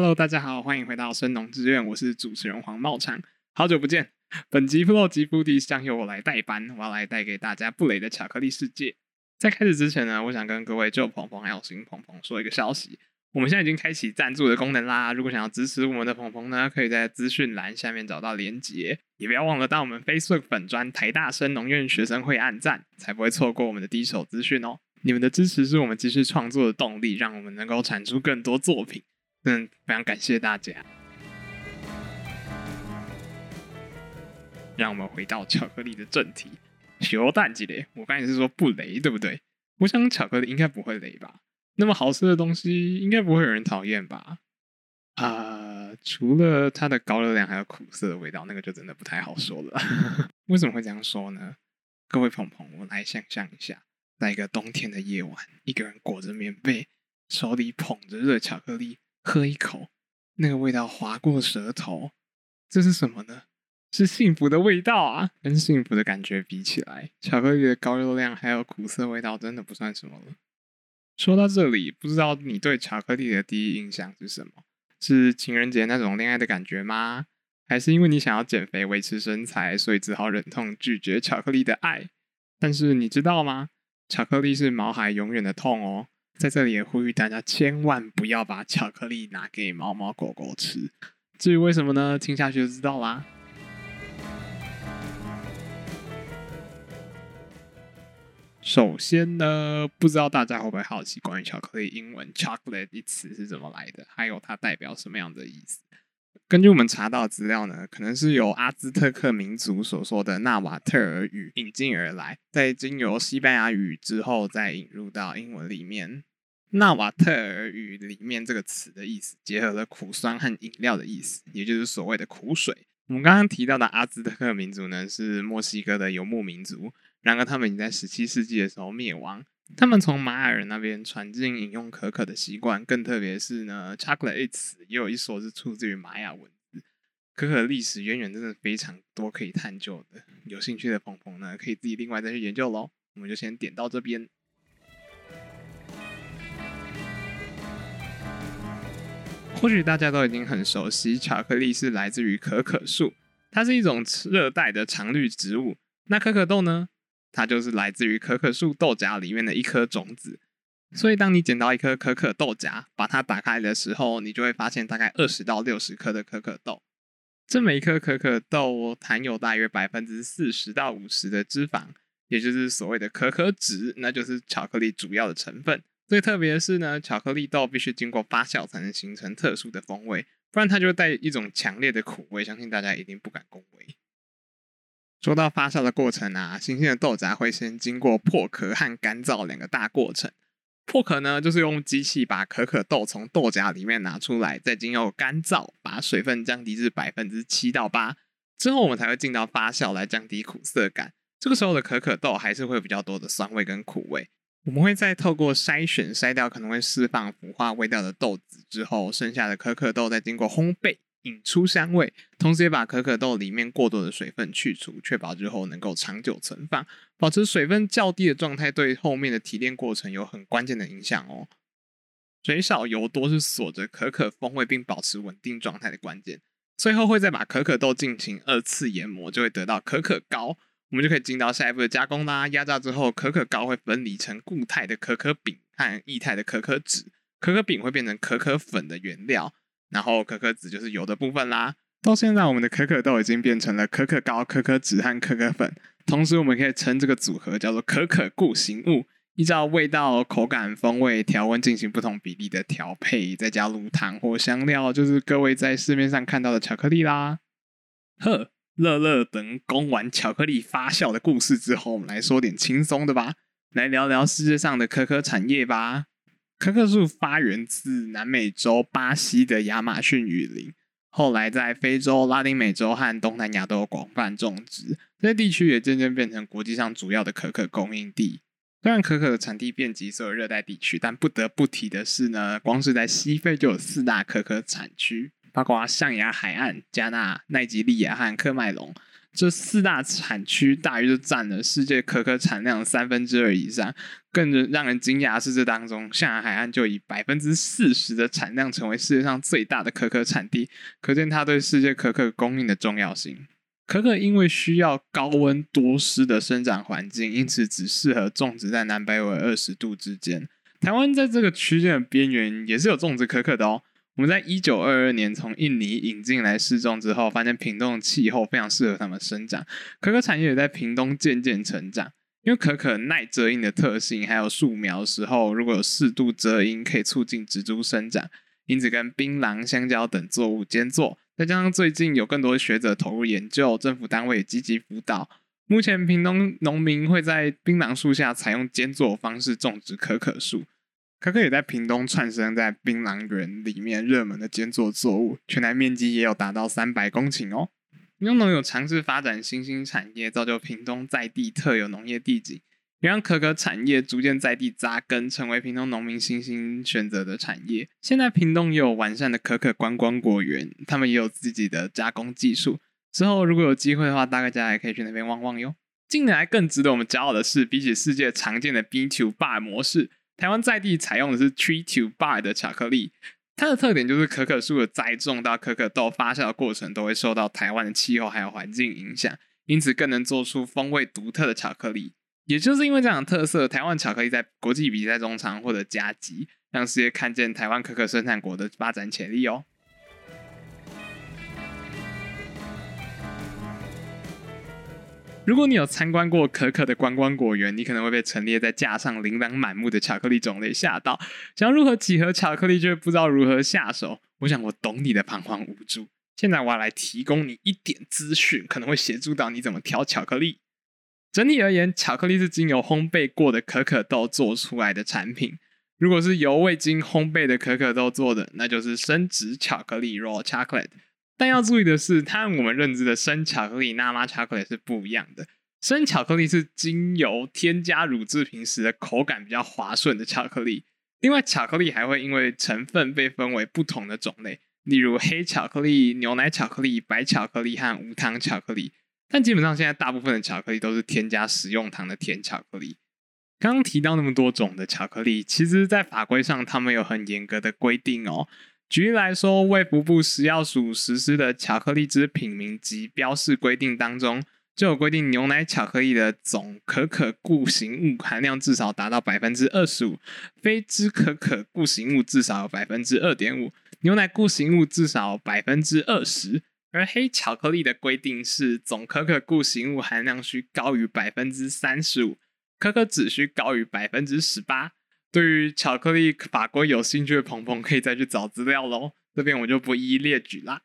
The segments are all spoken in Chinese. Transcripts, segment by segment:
Hello，大家好，欢迎回到生农之院，我是主持人黄茂昌，好久不见。本集 Flow 及 Foodie 将由我来代班，我要来带给大家布雷的巧克力世界。在开始之前呢，我想跟各位旧朋朋还有新朋朋说一个消息，我们现在已经开启赞助的功能啦。如果想要支持我们的朋朋呢，可以在资讯栏下面找到连结，也不要忘了到我们 Facebook 粉专台大生农院学生会按赞，才不会错过我们的第一手资讯哦。你们的支持是我们继续创作的动力，让我们能够产出更多作品。嗯，非常感谢大家。让我们回到巧克力的正题。小蛋鸡雷，我刚才是说不雷，对不对？我想巧克力应该不会雷吧？那么好吃的东西，应该不会有人讨厌吧？啊、除了它的高热量还有苦涩的味道，那个就真的不太好说了。为什么会这样说呢？各位朋朋，我们来想象一下，在一个冬天的夜晚，一个人裹着棉被，手里捧着热巧克力。喝一口，那个味道划过舌头，这是什么呢？是幸福的味道啊！跟幸福的感觉比起来，巧克力的高热量还有苦涩味道，真的不算什么了。说到这里，不知道你对巧克力的第一印象是什么？是情人节那种恋爱的感觉吗？还是因为你想要减肥维持身材，所以只好忍痛拒绝巧克力的爱？但是你知道吗？巧克力是毛孩永远的痛哦。在这里也呼吁大家，千万不要把巧克力拿给猫猫狗狗吃。至于为什么呢？听下去就知道啦。首先呢，不知道大家会不会好奇，关于巧克力英文 “chocolate” 一词是怎么来的，还有它代表什么样的意思？根据我们查到的资料呢，可能是由阿兹特克民族所说的纳瓦特尔语引进而来，在经由西班牙语之后，再引入到英文里面。纳瓦特尔语里面这个词的意思，结合了苦酸和饮料的意思，也就是所谓的苦水。我们刚刚提到的阿兹特克民族呢，是墨西哥的游牧民族，然而他们已经在十七世纪的时候灭亡。他们从马雅人那边传进饮用可可的习惯，更特别是呢，chocolate 一词也有一说是出自于玛雅文字。可可历史渊源真的非常多可以探究的，有兴趣的朋友呢，可以自己另外再去研究喽。我们就先点到这边。或许大家都已经很熟悉，巧克力是来自于可可树，它是一种热带的常绿植物。那可可豆呢？它就是来自于可可树豆荚里面的一颗种子。所以，当你捡到一颗可可豆荚，把它打开的时候，你就会发现大概二十到六十颗的可可豆。这每一颗可可豆含有大约百分之四十到五十的脂肪，也就是所谓的可可脂，那就是巧克力主要的成分。最特别的是呢，巧克力豆必须经过发酵才能形成特殊的风味，不然它就会带一种强烈的苦味，相信大家一定不敢恭维。说到发酵的过程啊，新鲜的豆荚会先经过破壳和干燥两个大过程。破壳呢，就是用机器把可可豆从豆荚里面拿出来，再经由干燥把水分降低至百分之七到八，之后我们才会进到发酵来降低苦涩感。这个时候的可可豆还是会比较多的酸味跟苦味。我们会再透过筛选筛掉可能会释放腐化味道的豆子之后，剩下的可可豆再经过烘焙引出香味，同时也把可可豆里面过多的水分去除，确保之后能够长久存放。保持水分较低的状态，对后面的提炼过程有很关键的影响哦。水少油多是锁着可可风味并保持稳定状态的关键。最后会再把可可豆进行二次研磨，就会得到可可膏。我们就可以进到下一步的加工啦。压榨之后，可可膏会分离成固态的可可饼和液态的可可脂。可可饼会变成可可粉的原料，然后可可脂就是油的部分啦。到现在，我们的可可豆已经变成了可可膏、可可脂和可可粉。同时，我们可以称这个组合叫做可可固形物。依照味道、口感、风味、调温进行不同比例的调配，再加入糖或香料，就是各位在市面上看到的巧克力啦。呵。乐乐等攻完巧克力发酵的故事之后，我们来说点轻松的吧，来聊聊世界上的可可产业吧。可可树发源自南美洲巴西的亚马逊雨林，后来在非洲、拉丁美洲和东南亚都有广泛种植，这些地区也渐渐变成国际上主要的可可供应地。虽然可可的产地遍及所有热带地区，但不得不提的是呢，光是在西非就有四大可可产区。包括象牙海岸、加纳、奈及利亚和科麦隆，这四大产区大约就占了世界可可产量的三分之二以上。更让人惊讶的是，这当中象牙海岸就以百分之四十的产量成为世界上最大的可可产地，可见它对世界可可供应的重要性。可可因为需要高温多湿的生长环境，因此只适合种植在南北纬二十度之间。台湾在这个区间的边缘也是有种植可可的哦。我们在一九二二年从印尼引进来试种之后，发现屏东的气候非常适合它们生长，可可产业也在屏东渐渐成长。因为可可耐遮阴的特性，还有树苗的时候如果有适度遮阴，可以促进植株生长，因此跟槟榔、香蕉等作物兼作。再加上最近有更多学者投入研究，政府单位也积极辅导。目前屏东农民会在槟榔树下采用间作方式种植可可树。可可也在屏东窜生在槟榔园里面热门的兼作作物，全台面积也有达到三百公顷哦。屏东农有尝试发展新兴产业，造就屏东在地特有农业地景，也让可可产业逐渐在地扎根，成为屏东农民新兴选择的产业。现在屏东也有完善的可可观光果园，他们也有自己的加工技术。之后如果有机会的话，大概家也可以去那边望望哟。近年来更值得我们骄傲的是，比起世界常见的 bean to bar 模式。台湾在地采用的是 tree to bar 的巧克力，它的特点就是可可树的栽种到可可豆发酵的过程都会受到台湾的气候还有环境影响，因此更能做出风味独特的巧克力。也就是因为这样的特色，台湾巧克力在国际比赛中常获得佳绩，让世界看见台湾可可生产国的发展潜力哦。如果你有参观过可可的观光果园，你可能会被陈列在架上琳琅满目的巧克力种类吓到。想要如何几何巧克力，却不知道如何下手。我想我懂你的彷徨无助。现在我要来提供你一点资讯，可能会协助到你怎么挑巧克力。整体而言，巧克力是经由烘焙过的可可豆做出来的产品。如果是由未经烘焙的可可豆做的，那就是生质巧克力 （raw chocolate）。但要注意的是，它和我们认知的生巧克力 （normal chocolate） 是不一样的。生巧克力是经由添加乳制品时的口感比较滑顺的巧克力。另外，巧克力还会因为成分被分为不同的种类，例如黑巧克力、牛奶巧克力、白巧克力和无糖巧克力。但基本上，现在大部分的巧克力都是添加食用糖的甜巧克力。刚刚提到那么多种的巧克力，其实在法规上，他们有很严格的规定哦。举例来说，卫福部食药署实施的巧克力之品名及标示规定当中，就有规定牛奶巧克力的总可可固形物含量至少达到百分之二十五，非脂可可固形物至少有百分之二点五，牛奶固形物至少百分之二十。而黑巧克力的规定是总可可固形物含量需高于百分之三十五，可可脂需高于百分之十八。对于巧克力法规有兴趣的朋友，可以再去找资料喽。这边我就不一一列举啦。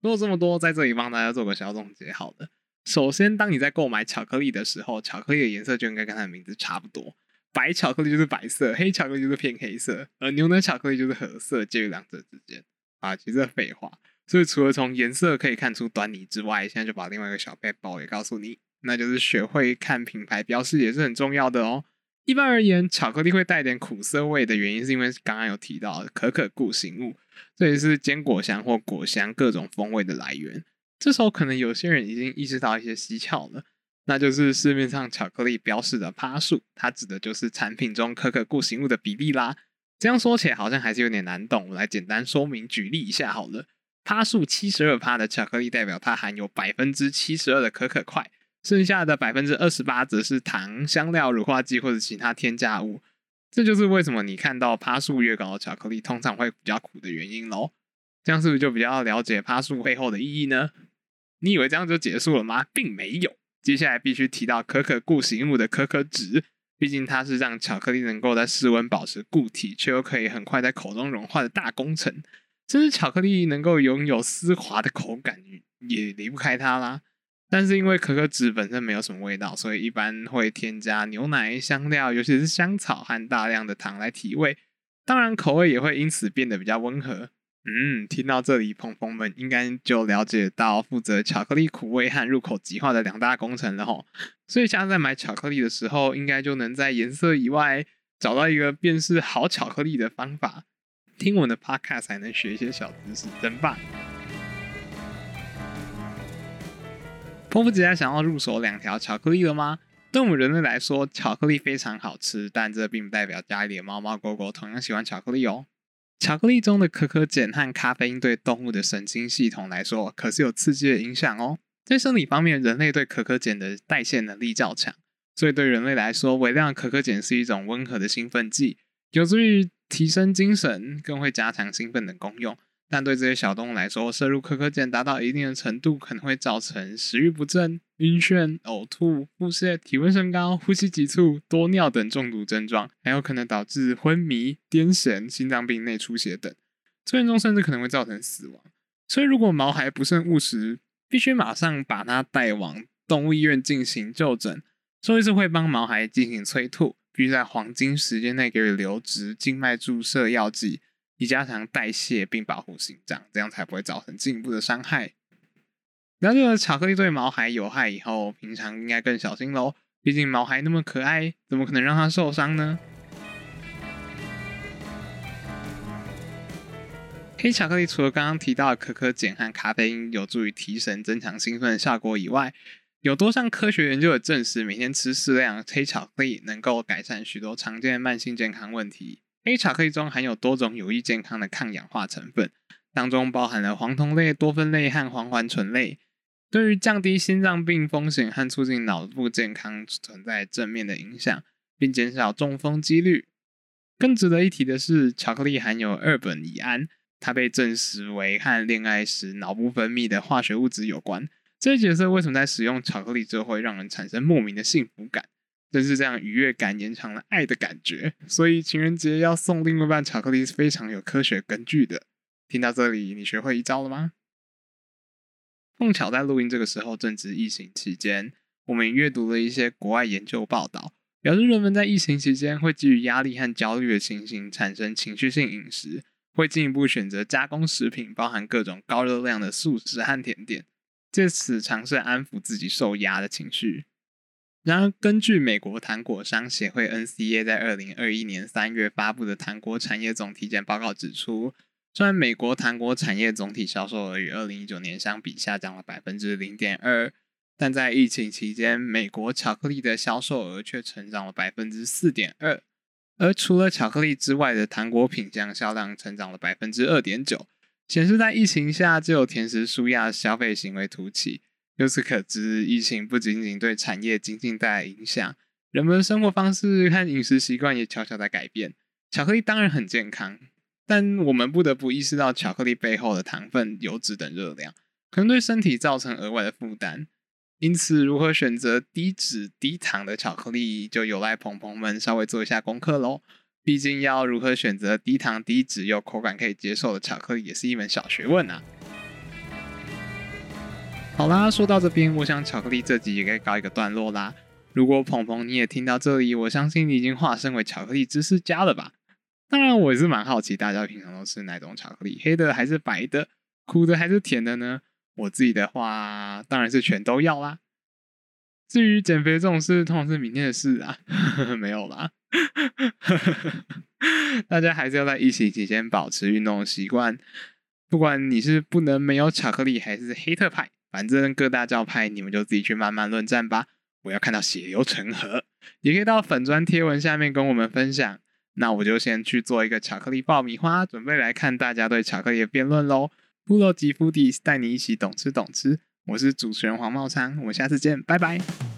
说了这么多，在这里帮大家做个小总结。好了，首先，当你在购买巧克力的时候，巧克力的颜色就应该跟它的名字差不多。白巧克力就是白色，黑巧克力就是偏黑色，而牛奶巧克力就是褐色，介于两者之间。啊，其实废话。所以除了从颜色可以看出端倪之外，现在就把另外一个小背包也告诉你，那就是学会看品牌标识也是很重要的哦。一般而言，巧克力会带点苦涩味的原因，是因为刚刚有提到可可固形物，这也是坚果香或果香各种风味的来源。这时候可能有些人已经意识到一些蹊跷了，那就是市面上巧克力标示的趴数，它指的就是产品中可可固形物的比例啦。这样说起来好像还是有点难懂，我来简单说明举例一下好了。趴数七十二趴的巧克力代表它含有百分之七十二的可可块。剩下的百分之二十八则是糖、香料、乳化剂或者其他添加物，这就是为什么你看到趴数越高的巧克力通常会比较苦的原因喽。这样是不是就比较了解趴数背后的意义呢？你以为这样就结束了吗？并没有，接下来必须提到可可固形物的可可脂，毕竟它是让巧克力能够在室温保持固体，却又可以很快在口中融化的大工程。甚至巧克力能够拥有丝滑的口感，也离不开它啦。但是因为可可脂本身没有什么味道，所以一般会添加牛奶、香料，尤其是香草和大量的糖来提味。当然，口味也会因此变得比较温和。嗯，听到这里，朋朋们应该就了解到负责巧克力苦味和入口即化的两大工程了吼。所以下次在买巧克力的时候，应该就能在颜色以外找到一个辨识好巧克力的方法。听我的 podcast 才能学一些小知识，真棒！迫不及待想要入手两条巧克力了吗？对我们人类来说，巧克力非常好吃，但这并不代表家里的猫猫狗狗同样喜欢巧克力哦。巧克力中的可可碱和咖啡因对动物的神经系统来说，可是有刺激的影响哦。在生理方面，人类对可可碱的代谢能力较强，所以对人类来说，微量可可碱是一种温和的兴奋剂，有助于提升精神，更会加强兴奋的功用。但对这些小动物来说，摄入可可碱达到一定的程度，可能会造成食欲不振、晕眩、呕吐、腹泻、体温升高、呼吸急促、多尿等中毒症状，还有可能导致昏迷、癫痫、心脏病、内出血等，最严重甚至可能会造成死亡。所以，如果毛孩不慎误食，必须马上把它带往动物医院进行就诊。兽医师会帮毛孩进行催吐，必须在黄金时间内给予流质、静脉注射药剂。以加强代谢并保护心脏，这样才不会造成进一步的伤害。了解了巧克力对毛孩有害以后，平常应该更小心喽。毕竟毛孩那么可爱，怎么可能让它受伤呢？黑巧克力除了刚刚提到的可可碱和咖啡因有助于提神、增强兴奋的效果以外，有多项科学研究也证实，每天吃适量黑巧克力能够改善许多常见的慢性健康问题。黑巧克力中含有多种有益健康的抗氧化成分，当中包含了黄酮类、多酚类和黄环醇类，对于降低心脏病风险和促进脑部健康存在正面的影响，并减少中风几率。更值得一提的是，巧克力含有二苯乙胺，它被证实为和恋爱时脑部分泌的化学物质有关。这些角色为什么在使用巧克力之后会让人产生莫名的幸福感。正是这样愉悦感延长了爱的感觉，所以情人节要送另一半巧克力是非常有科学根据的。听到这里，你学会一招了吗？碰巧在录音这个时候正值疫情期间，我们阅读了一些国外研究报道，表示人们在疫情期间会基于压力和焦虑的情形产生情绪性饮食，会进一步选择加工食品，包含各种高热量的素食和甜点，借此尝试安抚自己受压的情绪。然而，根据美国糖果商协会 （NCA） 在二零二一年三月发布的糖果产业总体检报告指出，虽然美国糖果产业总体销售额与二零一九年相比下降了百分之零点二，但在疫情期间，美国巧克力的销售额却成长了百分之四点二。而除了巧克力之外的糖果品项销量成长了百分之二点九，显示在疫情下，只有甜食纾压消费行为突起。由此可知，疫情不仅仅对产业经济带来影响，人们的生活方式和饮食习惯也悄悄在改变。巧克力当然很健康，但我们不得不意识到巧克力背后的糖分、油脂等热量，可能对身体造成额外的负担。因此，如何选择低脂低糖的巧克力，就有赖朋朋们稍微做一下功课喽。毕竟，要如何选择低糖低脂又口感可以接受的巧克力，也是一门小学问啊。好啦，说到这边，我想巧克力这集也该告一个段落啦。如果鹏鹏你也听到这里，我相信你已经化身为巧克力知识家了吧？当然，我也是蛮好奇，大家平常都吃哪种巧克力？黑的还是白的？苦的还是甜的呢？我自己的话，当然是全都要啦。至于减肥这种事，通常是明天的事啊，没有啦。大家还是要在疫情期间保持运动的习惯，不管你是不能没有巧克力，还是黑特派。反正各大教派，你们就自己去慢慢论战吧。我要看到血流成河，也可以到粉砖贴文下面跟我们分享。那我就先去做一个巧克力爆米花，准备来看大家对巧克力的辩论喽。布洛吉福迪带你一起懂吃懂吃，我是主持人黄茂昌，我们下次见，拜拜。